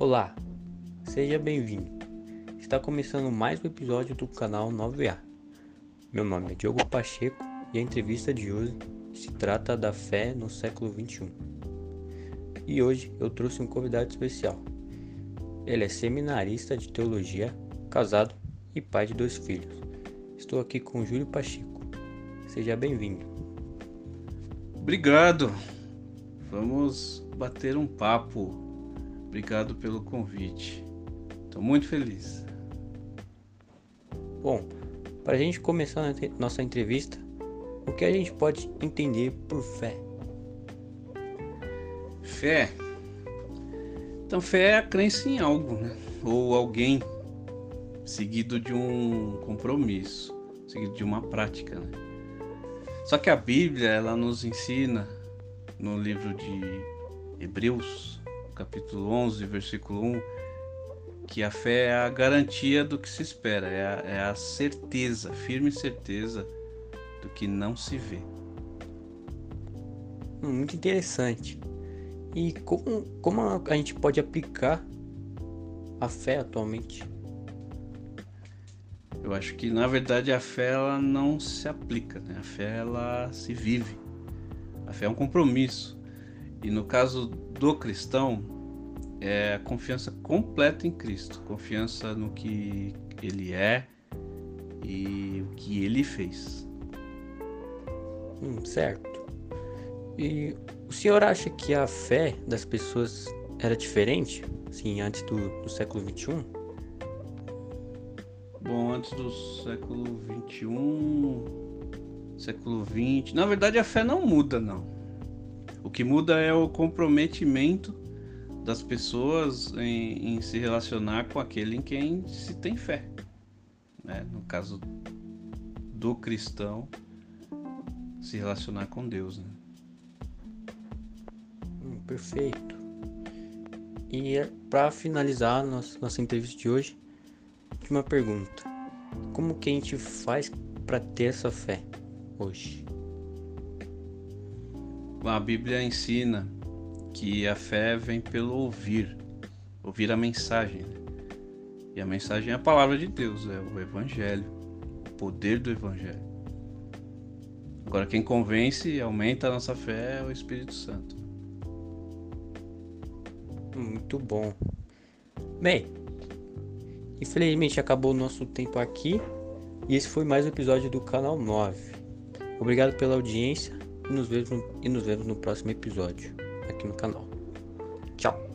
Olá, seja bem-vindo. Está começando mais um episódio do canal 9A. Meu nome é Diogo Pacheco e a entrevista de hoje se trata da fé no século 21. E hoje eu trouxe um convidado especial. Ele é seminarista de teologia, casado e pai de dois filhos. Estou aqui com Júlio Pacheco. Seja bem-vindo. Obrigado. Vamos bater um papo. Obrigado pelo convite. Estou muito feliz. Bom, para a gente começar nossa entrevista, o que a gente pode entender por fé? Fé. Então, fé é a crença em algo, né? Ou alguém, seguido de um compromisso, seguido de uma prática, né? Só que a Bíblia, ela nos ensina no livro de Hebreus, capítulo 11, versículo 1, que a fé é a garantia do que se espera, é a, é a certeza, firme certeza do que não se vê. Hum, muito interessante. E como, como a gente pode aplicar a fé atualmente? Eu acho que na verdade a fé ela não se aplica, né? a fé ela se vive. A fé é um compromisso. E no caso do cristão, é a confiança completa em Cristo, confiança no que ele é e o que ele fez. Hum, certo. E o senhor acha que a fé das pessoas era diferente, assim, antes do, do século XXI? Bom, antes do século XXI, século XX, na verdade a fé não muda, não. O que muda é o comprometimento das pessoas em, em se relacionar com aquele em quem se tem fé. Né? No caso do cristão, se relacionar com Deus. Né? Hum, perfeito. E é para finalizar nossa, nossa entrevista de hoje, última pergunta: Como que a gente faz para ter essa fé hoje? A Bíblia ensina que a fé vem pelo ouvir, ouvir a mensagem. Né? E a mensagem é a palavra de Deus, é o Evangelho, o poder do Evangelho. Agora, quem convence e aumenta a nossa fé é o Espírito Santo. Muito bom. Bem, infelizmente acabou o nosso tempo aqui e esse foi mais um episódio do canal 9. Obrigado pela audiência e nos vemos no, e nos vemos no próximo episódio aqui no canal. Tchau!